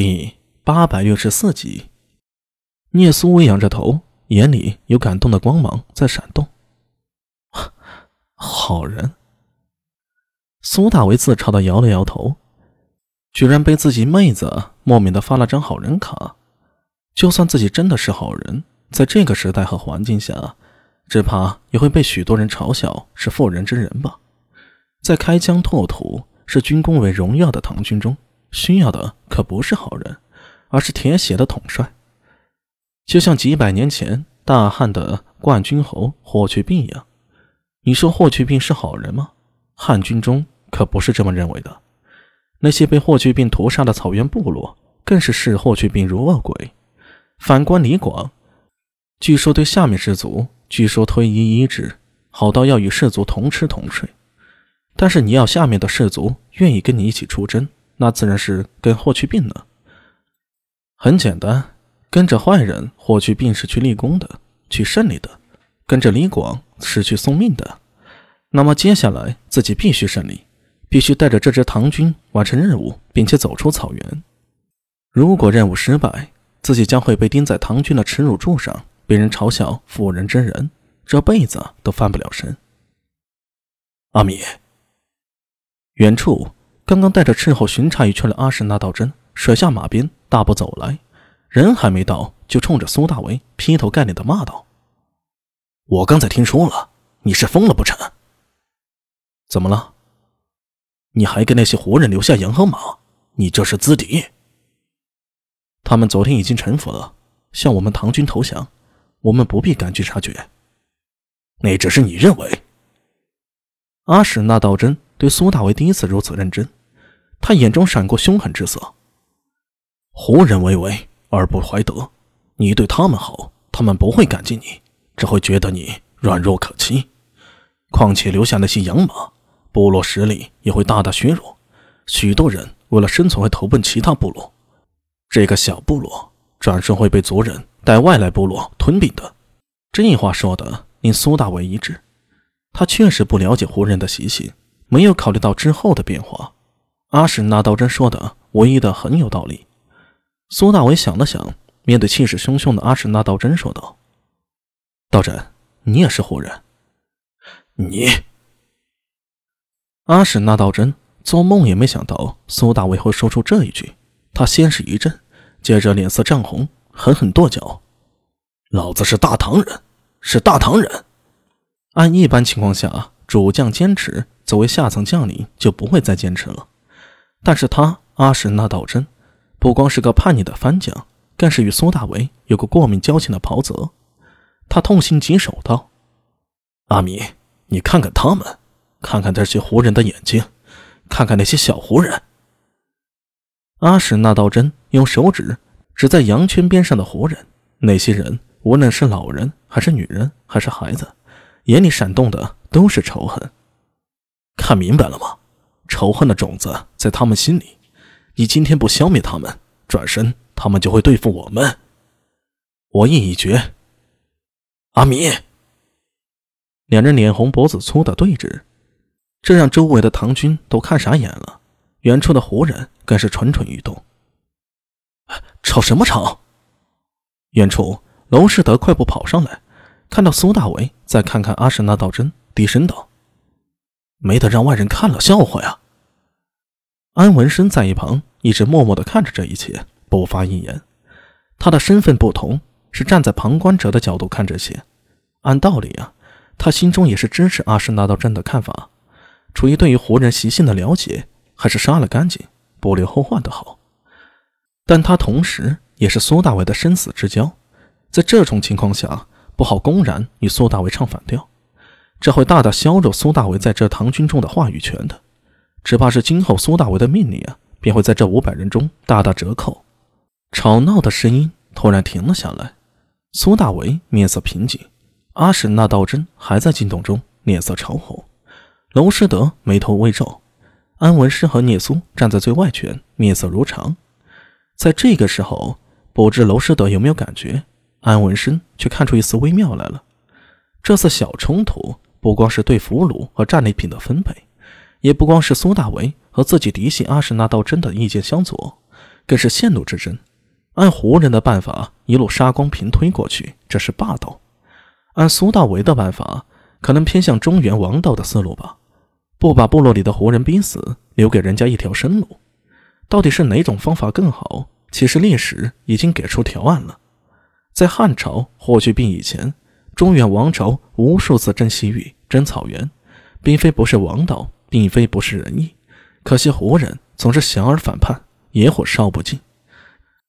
第八百六十四集，聂苏微仰着头，眼里有感动的光芒在闪动。好人，苏大为自嘲的摇了摇头，居然被自己妹子莫名的发了张好人卡。就算自己真的是好人，在这个时代和环境下，只怕也会被许多人嘲笑是妇人之仁吧。在开疆拓土、视军功为荣耀的唐军中。需要的可不是好人，而是铁血的统帅。就像几百年前大汉的冠军侯霍去病一样，你说霍去病是好人吗？汉军中可不是这么认为的。那些被霍去病屠杀的草原部落，更是视霍去病如恶鬼。反观李广，据说对下面士族，据说推一一制，好到要与士族同吃同睡。但是你要下面的士族愿意跟你一起出征。那自然是跟霍去病呢。很简单，跟着坏人霍去病是去立功的，去胜利的；跟着李广是去送命的。那么接下来自己必须胜利，必须带着这支唐军完成任务，并且走出草原。如果任务失败，自己将会被钉在唐军的耻辱柱上，被人嘲笑妇人之仁，这辈子都翻不了身。阿米，远处。刚刚带着斥候巡查一圈的阿史那道真甩下马鞭，大步走来，人还没到，就冲着苏大为劈头盖脸的骂道：“我刚才听说了，你是疯了不成？怎么了？你还给那些胡人留下羊和马，你这是资敌。他们昨天已经臣服了，向我们唐军投降，我们不必赶去察觉。那只是你认为。”阿史那道真对苏大为第一次如此认真。他眼中闪过凶狠之色。胡人为为而不怀德，你对他们好，他们不会感激你，只会觉得你软弱可欺。况且留下那些养马，部落实力也会大大削弱。许多人为了生存会投奔其他部落，这个小部落转瞬会被族人带外来部落吞并的。这话说的令苏大为一滞，他确实不了解胡人的习性，没有考虑到之后的变化。阿史那道真说的唯一的很有道理。苏大伟想了想，面对气势汹汹的阿史那道真说道：“道真，你也是胡人？你？”阿史那道真做梦也没想到苏大伟会说出这一句。他先是一震，接着脸色涨红，狠狠跺脚：“老子是大唐人，是大唐人！按一般情况下，主将坚持，作为下层将领就不会再坚持了。”但是他阿史那道真，不光是个叛逆的番将，更是与苏大为有过过命交情的袍泽。他痛心疾首道：“阿米，你看看他们，看看这些胡人的眼睛，看看那些小胡人。”阿史那道真用手指指在羊圈边上的胡人，那些人无论是老人还是女人还是孩子，眼里闪动的都是仇恨。看明白了吗？仇恨的种子在他们心里，你今天不消灭他们，转身他们就会对付我们。我意已决。阿米，两人脸红脖子粗的对峙，这让周围的唐军都看傻眼了，远处的胡人更是蠢蠢欲动。吵什么吵？远处娄世德快步跑上来，看到苏大为，再看看阿什那道真，低声道。没得让外人看了笑话呀！安文生在一旁一直默默的看着这一切，不发一言。他的身份不同，是站在旁观者的角度看这些。按道理啊，他心中也是支持阿史那道真的看法。出于对于胡人习性的了解，还是杀了干净，不留后患的好。但他同时也是苏大伟的生死之交，在这种情况下，不好公然与苏大伟唱反调。这会大大削弱苏大为在这唐军中的话语权的，只怕是今后苏大为的命令啊，便会在这五百人中大打折扣。吵闹的声音突然停了下来，苏大为面色平静，阿史那道真还在惊动中，脸色潮红。娄师德眉头微皱，安文师和聂苏站在最外圈，面色如常。在这个时候，不知娄师德有没有感觉，安文生却看出一丝微妙来了。这次小冲突。不光是对俘虏和战利品的分配，也不光是苏大为和自己嫡系阿史那道真的意见相左，更是陷怒之争。按胡人的办法一路杀光平推过去，这是霸道；按苏大为的办法，可能偏向中原王道的思路吧。不把部落里的胡人逼死，留给人家一条生路，到底是哪种方法更好？其实历史已经给出条案了。在汉朝霍去病以前，中原王朝无数次征西域、争草原，并非不是王道，并非不是仁义。可惜胡人总是想而反叛，野火烧不尽，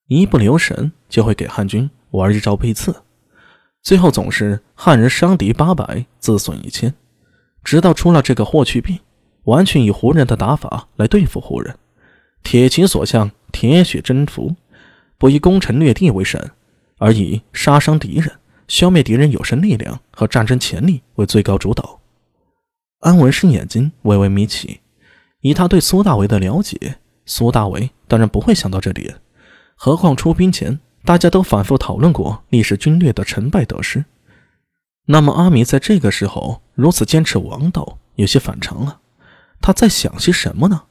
一不留神就会给汉军玩一招背刺，最后总是汉人伤敌八百，自损一千。直到出了这个霍去病，完全以胡人的打法来对付胡人，铁骑所向，铁血征服，不以攻城略地为神，而以杀伤敌人、消灭敌人有生力量和战争潜力为最高主导。安文生眼睛微微眯起，以他对苏大为的了解，苏大为当然不会想到这点。何况出兵前，大家都反复讨论过历史军略的成败得失。那么阿弥在这个时候如此坚持王道，有些反常了。他在想些什么呢？